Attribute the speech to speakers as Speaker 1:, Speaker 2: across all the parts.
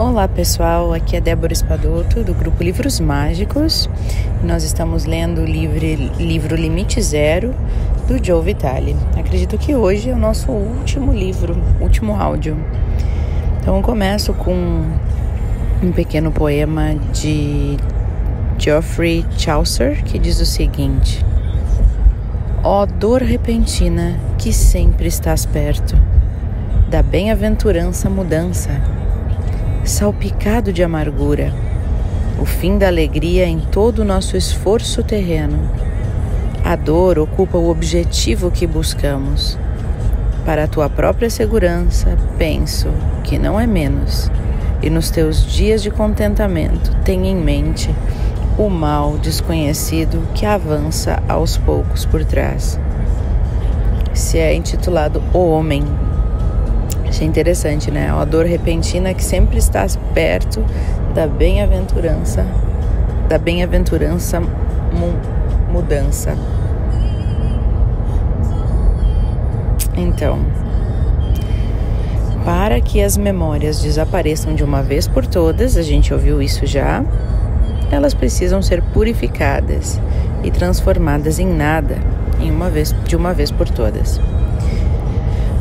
Speaker 1: Olá pessoal, aqui é Débora Espadoto do grupo Livros Mágicos. Nós estamos lendo o livro, livro Limite Zero do Joe Vitale. Acredito que hoje é o nosso último livro, último áudio. Então começo com um pequeno poema de Geoffrey Chaucer que diz o seguinte: Ó oh, dor repentina que sempre estás perto, da bem-aventurança mudança salpicado de amargura, o fim da alegria em todo o nosso esforço terreno. A dor ocupa o objetivo que buscamos. Para a tua própria segurança, penso que não é menos, e nos teus dias de contentamento, tenha em mente o mal desconhecido que avança aos poucos por trás. Se é intitulado O Homem Achei interessante, né? A dor repentina que sempre está perto da bem-aventurança, da bem-aventurança mu mudança. Então, para que as memórias desapareçam de uma vez por todas, a gente ouviu isso já, elas precisam ser purificadas e transformadas em nada, em uma vez, de uma vez por todas.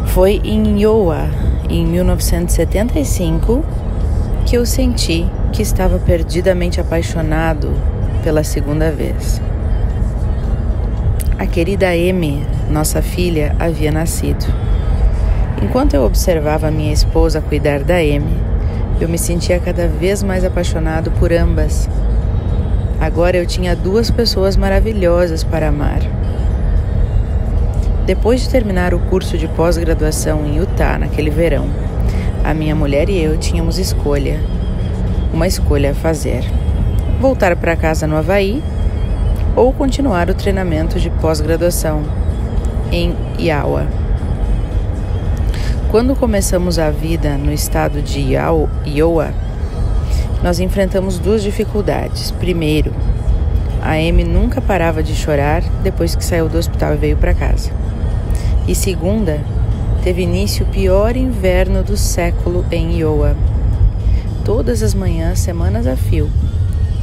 Speaker 1: Foi em Iowa, em 1975, que eu senti que estava perdidamente apaixonado pela segunda vez. A querida Amy, nossa filha, havia nascido. Enquanto eu observava minha esposa cuidar da Amy, eu me sentia cada vez mais apaixonado por ambas. Agora eu tinha duas pessoas maravilhosas para amar. Depois de terminar o curso de pós-graduação em Utah naquele verão, a minha mulher e eu tínhamos escolha, uma escolha a fazer: voltar para casa no Havaí ou continuar o treinamento de pós-graduação em Iowa. Quando começamos a vida no estado de Iowa, nós enfrentamos duas dificuldades. Primeiro, a Amy nunca parava de chorar depois que saiu do hospital e veio para casa. E segunda, teve início o pior inverno do século em Iowa. Todas as manhãs, semanas a fio,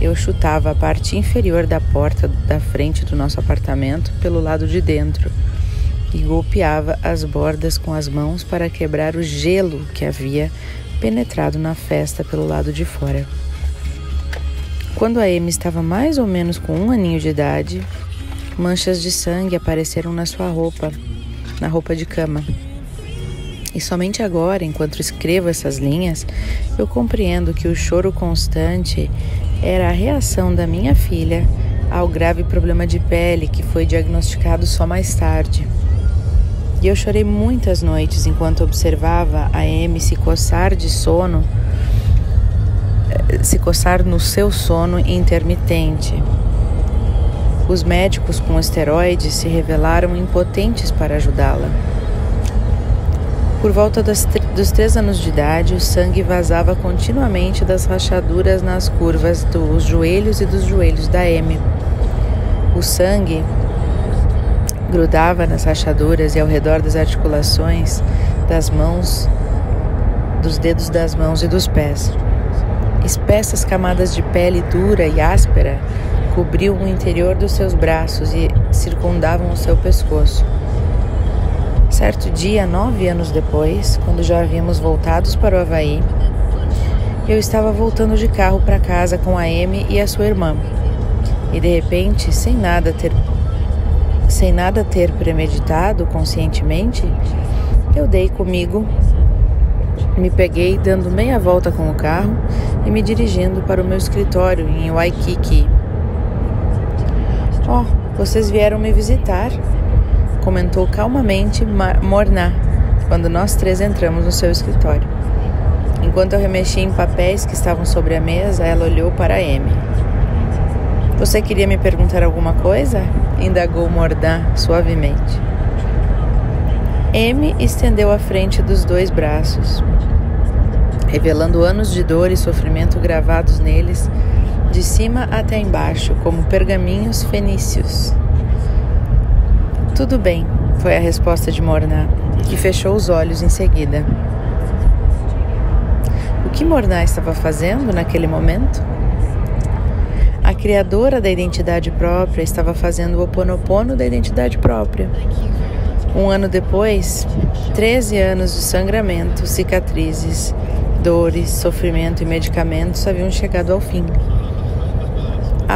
Speaker 1: eu chutava a parte inferior da porta da frente do nosso apartamento pelo lado de dentro e golpeava as bordas com as mãos para quebrar o gelo que havia penetrado na festa pelo lado de fora. Quando a Amy estava mais ou menos com um aninho de idade, manchas de sangue apareceram na sua roupa na roupa de cama. E somente agora, enquanto escrevo essas linhas, eu compreendo que o choro constante era a reação da minha filha ao grave problema de pele que foi diagnosticado só mais tarde. E eu chorei muitas noites enquanto observava a Amy se coçar de sono, se coçar no seu sono intermitente. Os médicos com esteroides se revelaram impotentes para ajudá-la. Por volta dos três anos de idade, o sangue vazava continuamente das rachaduras nas curvas dos joelhos e dos joelhos da Amy. O sangue grudava nas rachaduras e ao redor das articulações das mãos, dos dedos das mãos e dos pés. Espessas camadas de pele dura e áspera cobriam o interior dos seus braços e circundavam o seu pescoço. Certo dia, nove anos depois, quando já havíamos voltados para o Havaí, eu estava voltando de carro para casa com a Amy e a sua irmã. E de repente, sem nada ter sem nada ter premeditado conscientemente, eu dei comigo, me peguei dando meia volta com o carro e me dirigindo para o meu escritório em Waikiki, Oh, vocês vieram me visitar, comentou calmamente Morná quando nós três entramos no seu escritório. Enquanto eu remexia em papéis que estavam sobre a mesa, ela olhou para Amy. Você queria me perguntar alguma coisa? indagou Mordá suavemente. Amy estendeu a frente dos dois braços, revelando anos de dor e sofrimento gravados neles de cima até embaixo, como pergaminhos fenícios. Tudo bem, foi a resposta de Morna, que fechou os olhos em seguida. que Morná estava fazendo naquele momento? A criadora da identidade própria estava fazendo o oponopono da identidade própria. Um ano depois, 13 anos de sangramento, cicatrizes, dores, sofrimento e medicamentos haviam chegado ao fim.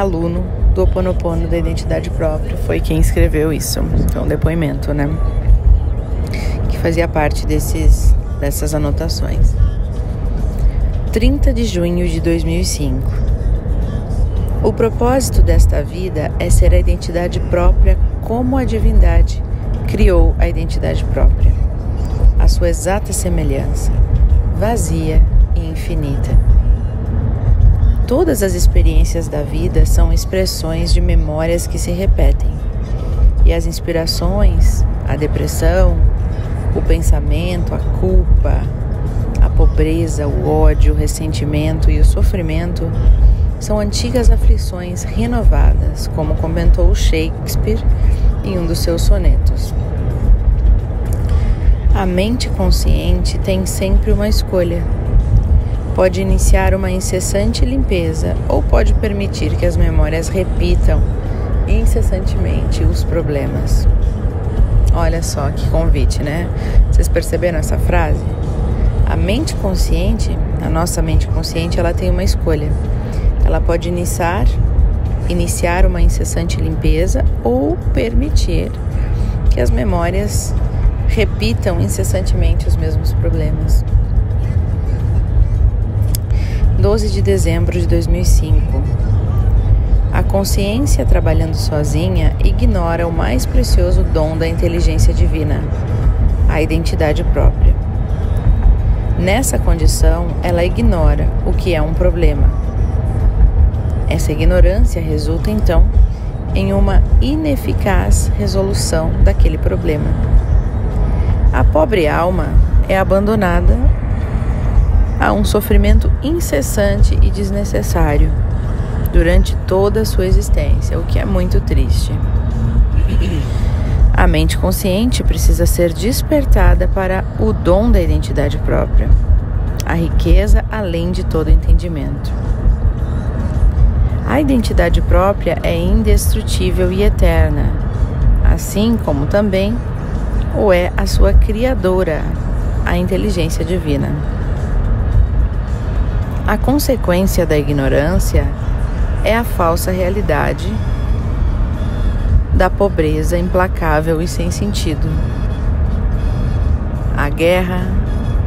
Speaker 1: Aluno do Oponopono da identidade própria foi quem escreveu isso. Um depoimento, né? Que fazia parte desses, dessas anotações. 30 de junho de 2005. O propósito desta vida é ser a identidade própria como a divindade criou a identidade própria, a sua exata semelhança, vazia e infinita. Todas as experiências da vida são expressões de memórias que se repetem, e as inspirações, a depressão, o pensamento, a culpa, a pobreza, o ódio, o ressentimento e o sofrimento são antigas aflições renovadas, como comentou Shakespeare em um dos seus sonetos. A mente consciente tem sempre uma escolha. Pode iniciar uma incessante limpeza ou pode permitir que as memórias repitam incessantemente os problemas. Olha só que convite, né? Vocês perceberam essa frase? A mente consciente, a nossa mente consciente, ela tem uma escolha ela pode iniciar, iniciar uma incessante limpeza ou permitir que as memórias repitam incessantemente os mesmos problemas. 12 de dezembro de 2005. A consciência trabalhando sozinha ignora o mais precioso dom da inteligência divina, a identidade própria. Nessa condição, ela ignora o que é um problema essa ignorância resulta então em uma ineficaz resolução daquele problema. A pobre alma é abandonada a um sofrimento incessante e desnecessário durante toda a sua existência, o que é muito triste. A mente consciente precisa ser despertada para o dom da identidade própria, a riqueza além de todo entendimento. A identidade própria é indestrutível e eterna, assim como também o é a sua criadora, a inteligência divina. A consequência da ignorância é a falsa realidade da pobreza implacável e sem sentido. A guerra,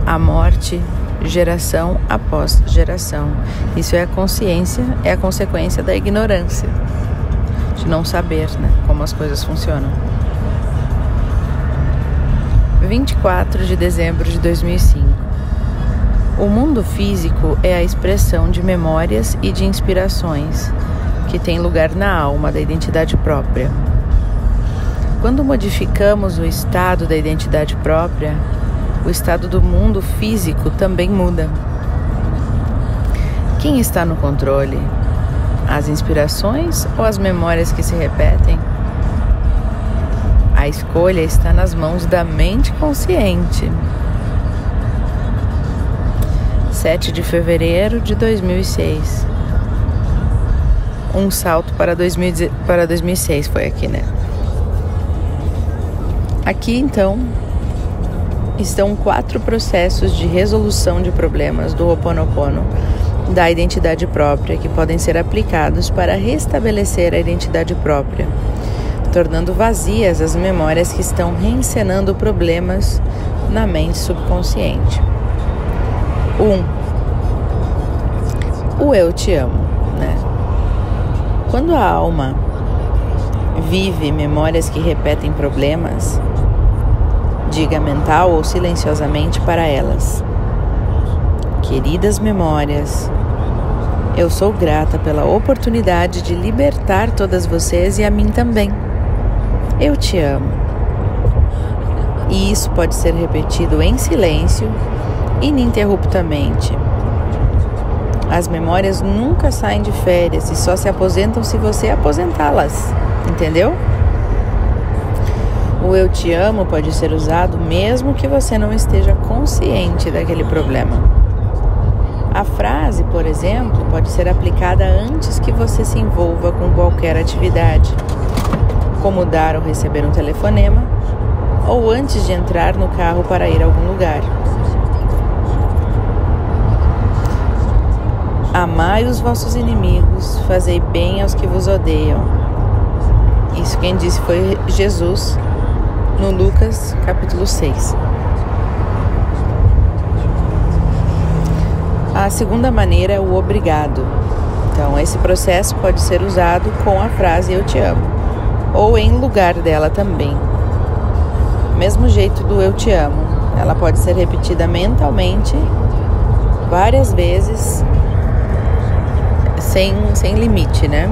Speaker 1: a morte, geração após geração. Isso é a consciência, é a consequência da ignorância, de não saber né, como as coisas funcionam. 24 de dezembro de 2005. O mundo físico é a expressão de memórias e de inspirações que tem lugar na alma da identidade própria. Quando modificamos o estado da identidade própria, o estado do mundo físico também muda. Quem está no controle? As inspirações ou as memórias que se repetem? A escolha está nas mãos da mente consciente. 7 de fevereiro de 2006. Um salto para, 2000, para 2006 foi aqui, né? Aqui então estão quatro processos de resolução de problemas do Ho Oponopono da identidade própria que podem ser aplicados para restabelecer a identidade própria, tornando vazias as memórias que estão reencenando problemas na mente subconsciente. 1. Um, o eu te amo, né? Quando a alma vive memórias que repetem problemas, diga mental ou silenciosamente para elas: Queridas memórias, eu sou grata pela oportunidade de libertar todas vocês e a mim também. Eu te amo. E isso pode ser repetido em silêncio, ininterruptamente. As memórias nunca saem de férias e só se aposentam se você aposentá-las, entendeu? O eu te amo pode ser usado mesmo que você não esteja consciente daquele problema. A frase, por exemplo, pode ser aplicada antes que você se envolva com qualquer atividade, como dar ou receber um telefonema, ou antes de entrar no carro para ir a algum lugar. Amai os vossos inimigos, fazei bem aos que vos odeiam. Isso quem disse foi Jesus no Lucas capítulo 6. A segunda maneira é o obrigado. Então, esse processo pode ser usado com a frase eu te amo ou em lugar dela também. Mesmo jeito do eu te amo, ela pode ser repetida mentalmente várias vezes sem, sem limite, né?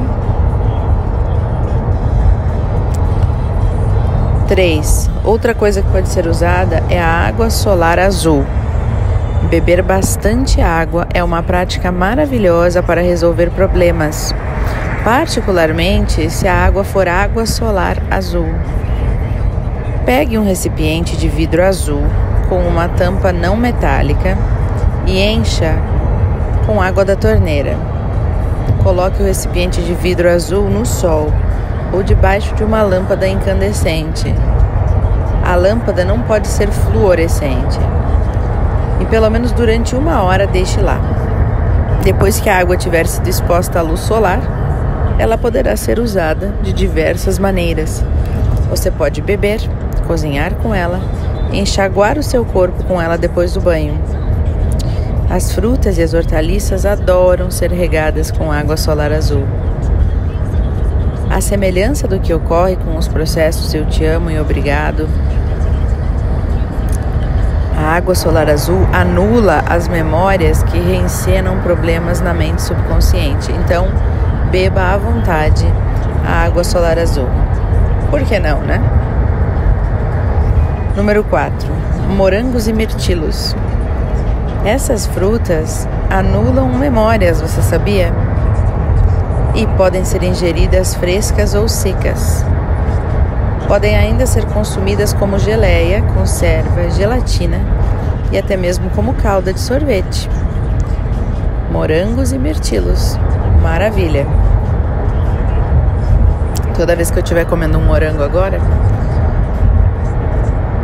Speaker 1: 3. Outra coisa que pode ser usada é a água solar azul. Beber bastante água é uma prática maravilhosa para resolver problemas, particularmente se a água for água solar azul. Pegue um recipiente de vidro azul com uma tampa não metálica e encha com água da torneira. Coloque o recipiente de vidro azul no sol ou debaixo de uma lâmpada incandescente. A lâmpada não pode ser fluorescente. E pelo menos durante uma hora deixe lá. Depois que a água tiver sido exposta à luz solar, ela poderá ser usada de diversas maneiras. Você pode beber, cozinhar com ela, enxaguar o seu corpo com ela depois do banho as frutas e as hortaliças adoram ser regadas com água solar azul. A semelhança do que ocorre com os processos Eu Te Amo e Obrigado, a água solar azul anula as memórias que reencenam problemas na mente subconsciente. Então, beba à vontade a água solar azul. Por que não, né? Número 4. Morangos e mirtilos. Essas frutas anulam memórias, você sabia? E podem ser ingeridas frescas ou secas. Podem ainda ser consumidas como geleia, conserva, gelatina e até mesmo como calda de sorvete. Morangos e mirtilos. Maravilha! Toda vez que eu estiver comendo um morango agora,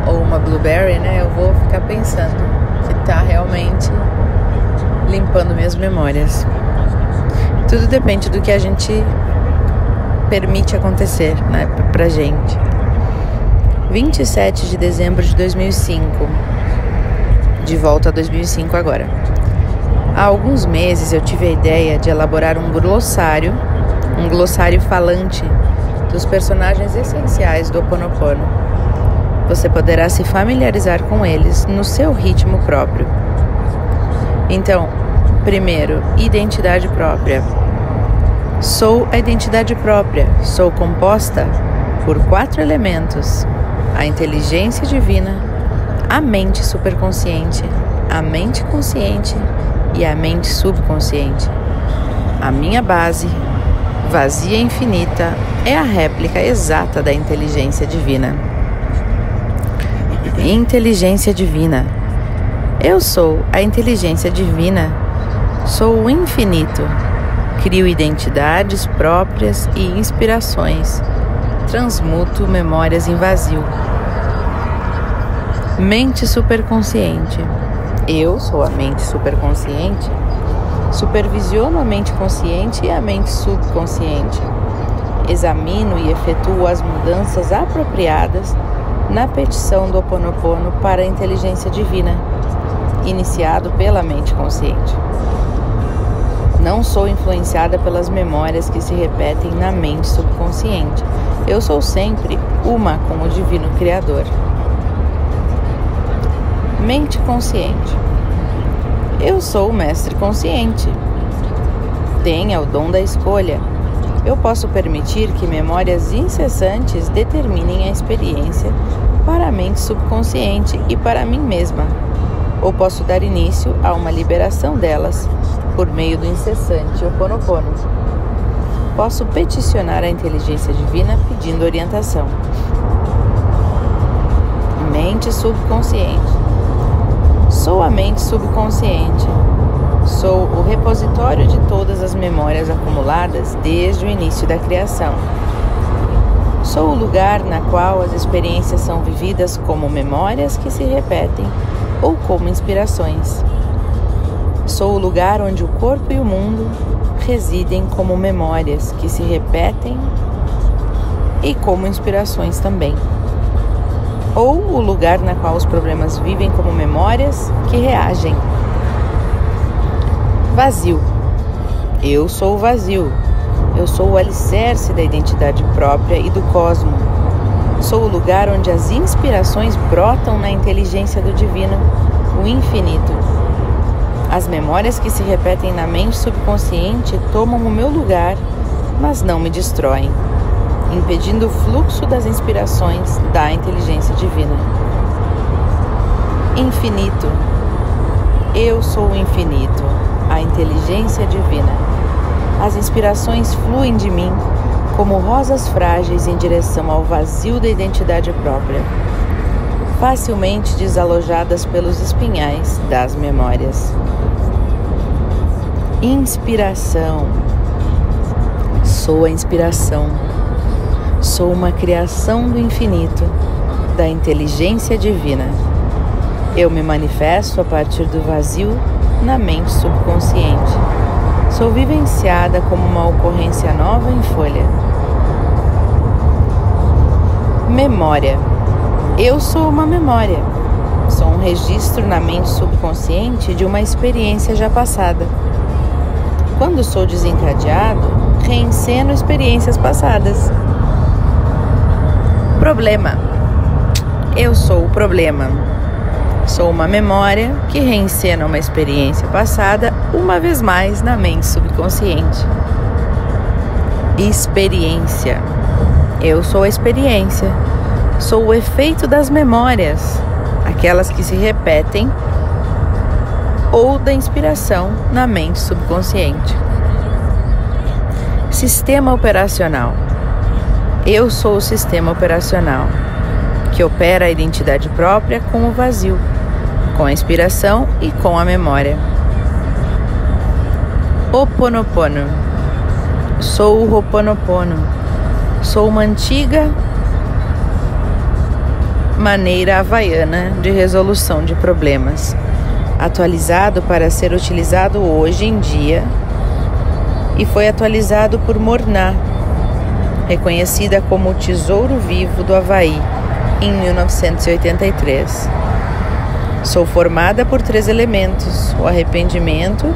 Speaker 1: ou uma blueberry, né, eu vou ficar pensando está realmente limpando minhas memórias. Tudo depende do que a gente permite acontecer, né, pra gente. 27 de dezembro de 2005. De volta a 2005 agora. Há alguns meses eu tive a ideia de elaborar um glossário, um glossário falante dos personagens essenciais do Oponopono você poderá se familiarizar com eles no seu ritmo próprio. Então, primeiro, identidade própria. Sou a identidade própria. Sou composta por quatro elementos: a inteligência divina, a mente superconsciente, a mente consciente e a mente subconsciente. A minha base, vazia e infinita, é a réplica exata da inteligência divina inteligência divina. Eu sou a inteligência divina. Sou o infinito. Crio identidades próprias e inspirações. Transmuto memórias em vazio. Mente superconsciente. Eu sou a mente superconsciente. Supervisiono a mente consciente e a mente subconsciente. Examino e efetuo as mudanças apropriadas na petição do Oponopono para a inteligência divina, iniciado pela mente consciente. Não sou influenciada pelas memórias que se repetem na mente subconsciente. Eu sou sempre uma com o Divino Criador. Mente consciente. Eu sou o mestre consciente. Tenha o dom da escolha. Eu posso permitir que memórias incessantes determinem a experiência para a mente subconsciente e para mim mesma, ou posso dar início a uma liberação delas por meio do incessante Oponopono. Posso peticionar a inteligência divina pedindo orientação. Mente subconsciente. Sou a mente subconsciente. Sou repositório de todas as memórias acumuladas desde o início da criação. Sou o lugar na qual as experiências são vividas como memórias que se repetem ou como inspirações. Sou o lugar onde o corpo e o mundo residem como memórias que se repetem e como inspirações também. Ou o lugar na qual os problemas vivem como memórias que reagem. Vazio. Eu sou o vazio. Eu sou o alicerce da identidade própria e do cosmo. Sou o lugar onde as inspirações brotam na inteligência do divino, o infinito. As memórias que se repetem na mente subconsciente tomam o meu lugar, mas não me destroem impedindo o fluxo das inspirações da inteligência divina. Infinito. Eu sou o infinito, a inteligência divina. As inspirações fluem de mim como rosas frágeis em direção ao vazio da identidade própria, facilmente desalojadas pelos espinhais das memórias. Inspiração. Sou a inspiração Sou uma criação do infinito, da inteligência divina. Eu me manifesto a partir do vazio na mente subconsciente. Sou vivenciada como uma ocorrência nova em folha. Memória. Eu sou uma memória. Sou um registro na mente subconsciente de uma experiência já passada. Quando sou desencadeado, reenceno experiências passadas. Problema. Eu sou o problema. Sou uma memória que reencena uma experiência passada uma vez mais na mente subconsciente. Experiência. Eu sou a experiência. Sou o efeito das memórias, aquelas que se repetem, ou da inspiração na mente subconsciente. Sistema operacional. Eu sou o sistema operacional que opera a identidade própria com o vazio, com a inspiração e com a memória. Oponopono. Sou o Hoponopono. Sou uma antiga maneira havaiana de resolução de problemas, atualizado para ser utilizado hoje em dia e foi atualizado por Morná reconhecida como o Tesouro Vivo do Havaí em 1983. Sou formada por três elementos: o arrependimento.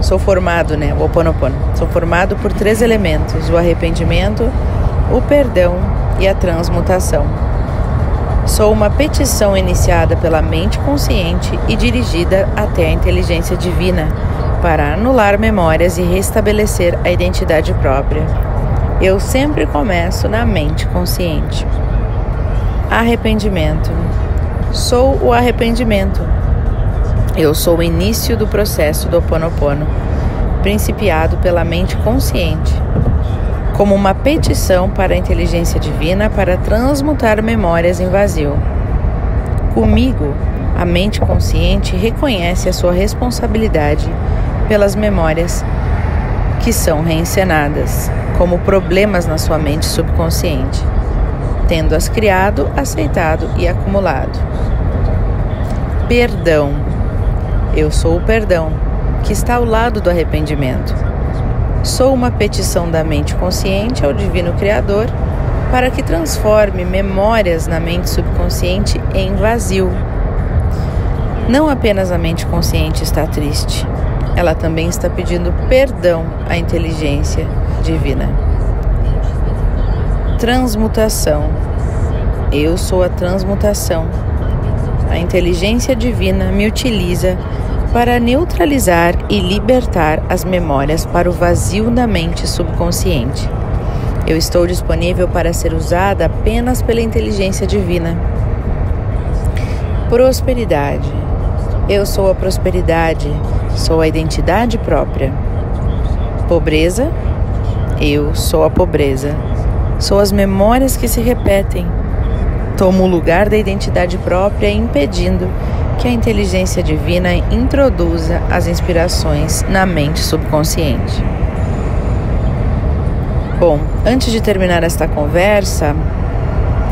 Speaker 1: Sou formado, né? O Oponopono. Sou formado por três elementos: o arrependimento, o perdão e a transmutação. Sou uma petição iniciada pela mente consciente e dirigida até a inteligência divina para anular memórias e restabelecer a identidade própria. Eu sempre começo na mente consciente. Arrependimento. Sou o arrependimento. Eu sou o início do processo do Ho Oponopono, principiado pela mente consciente, como uma petição para a inteligência divina para transmutar memórias em vazio. Comigo, a mente consciente reconhece a sua responsabilidade pelas memórias que são reencenadas como problemas na sua mente subconsciente, tendo-as criado, aceitado e acumulado. Perdão. Eu sou o perdão, que está ao lado do arrependimento. Sou uma petição da mente consciente ao Divino Criador para que transforme memórias na mente subconsciente em vazio. Não apenas a mente consciente está triste, ela também está pedindo perdão à inteligência divina. Transmutação. Eu sou a transmutação. A inteligência divina me utiliza para neutralizar e libertar as memórias para o vazio da mente subconsciente. Eu estou disponível para ser usada apenas pela inteligência divina. Prosperidade. Eu sou a prosperidade, sou a identidade própria. Pobreza. Eu sou a pobreza. Sou as memórias que se repetem. Tomo o lugar da identidade própria, impedindo que a inteligência divina introduza as inspirações na mente subconsciente. Bom, antes de terminar esta conversa,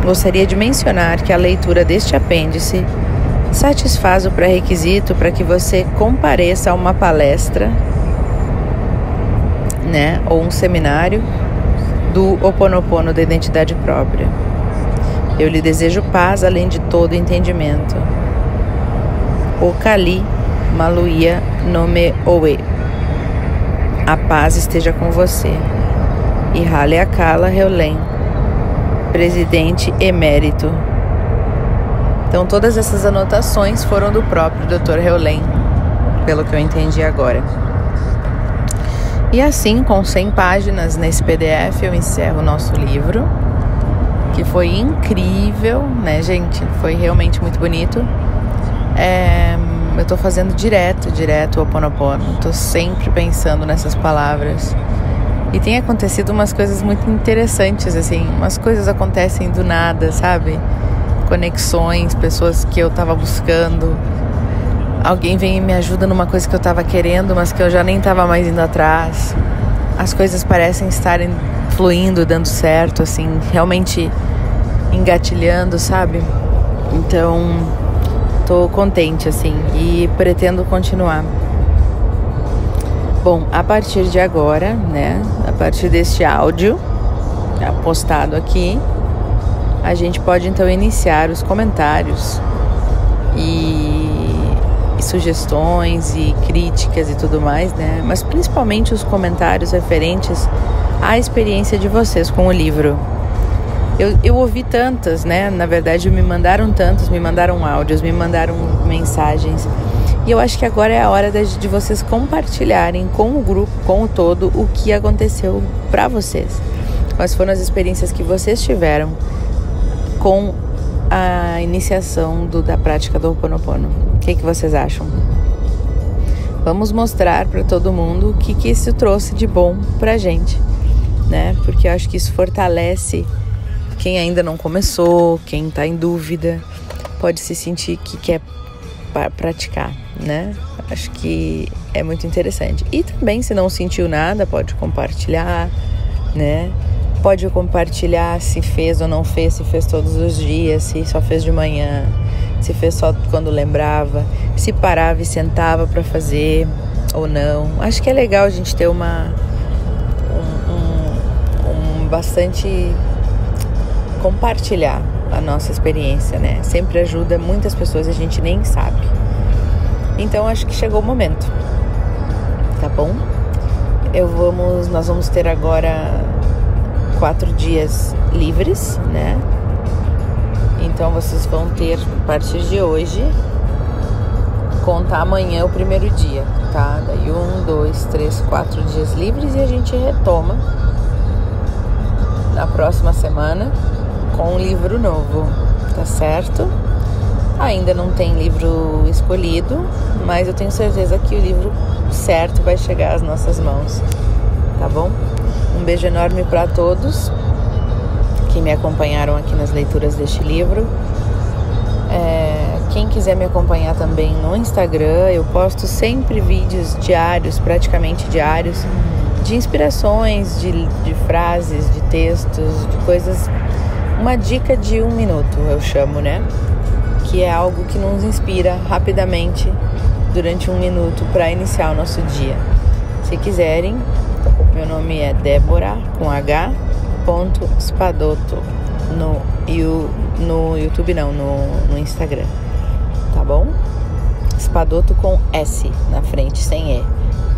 Speaker 1: gostaria de mencionar que a leitura deste apêndice satisfaz o pré-requisito para que você compareça a uma palestra, né, ou um seminário do Oponopono da identidade própria. Eu lhe desejo paz além de todo entendimento. O Kali Maluia Nome Oe. A paz esteja com você. E Hale Akala Reulen, presidente emérito. Então todas essas anotações foram do próprio Dr. Reulen, pelo que eu entendi agora. E assim, com 100 páginas nesse PDF, eu encerro o nosso livro, que foi incrível, né, gente? Foi realmente muito bonito. É, eu tô fazendo direto, direto o Oponopono. Tô sempre pensando nessas palavras. E tem acontecido umas coisas muito interessantes, assim. Umas coisas acontecem do nada, sabe? Conexões, pessoas que eu tava buscando alguém vem e me ajuda numa coisa que eu estava querendo, mas que eu já nem estava mais indo atrás. As coisas parecem estarem fluindo, dando certo, assim, realmente engatilhando, sabe? Então, tô contente, assim, e pretendo continuar. Bom, a partir de agora, né, a partir deste áudio postado aqui, a gente pode então iniciar os comentários e e sugestões e críticas e tudo mais, né? Mas principalmente os comentários referentes à experiência de vocês com o livro. Eu, eu ouvi tantas, né? Na verdade, me mandaram tantos, me mandaram áudios, me mandaram mensagens. E eu acho que agora é a hora de, de vocês compartilharem com o grupo, com o todo, o que aconteceu para vocês. Quais foram as experiências que vocês tiveram com a iniciação do, da prática do Ho. O que, que vocês acham? Vamos mostrar para todo mundo o que, que isso trouxe de bom para gente, né? Porque eu acho que isso fortalece quem ainda não começou, quem está em dúvida, pode se sentir que quer praticar, né? Acho que é muito interessante. E também, se não sentiu nada, pode compartilhar, né? Pode compartilhar se fez ou não fez, se fez todos os dias, se só fez de manhã, se fez só quando lembrava, se parava e sentava para fazer ou não. Acho que é legal a gente ter uma um, um, um bastante compartilhar a nossa experiência, né? Sempre ajuda muitas pessoas a gente nem sabe. Então acho que chegou o momento, tá bom? Eu vamos, nós vamos ter agora quatro dias livres, né? Então vocês vão ter, a partir de hoje, contar amanhã o primeiro dia, tá? Daí um, dois, três, quatro dias livres e a gente retoma na próxima semana com um livro novo, tá certo? Ainda não tem livro escolhido, mas eu tenho certeza que o livro certo vai chegar às nossas mãos, tá bom? Um beijo enorme para todos que me acompanharam aqui nas leituras deste livro. É, quem quiser me acompanhar também no Instagram, eu posto sempre vídeos diários, praticamente diários, de inspirações, de, de frases, de textos, de coisas. Uma dica de um minuto, eu chamo, né? Que é algo que nos inspira rapidamente durante um minuto para iniciar o nosso dia. Se quiserem, meu nome é Débora com H Spadotto no, no YouTube não, no, no Instagram, tá bom? Spadotto com S na frente, sem E.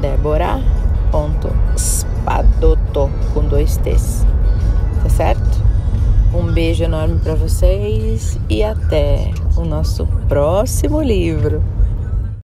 Speaker 1: Débora.spadotto com dois T's, tá certo? Um beijo enorme para vocês e até o nosso próximo livro.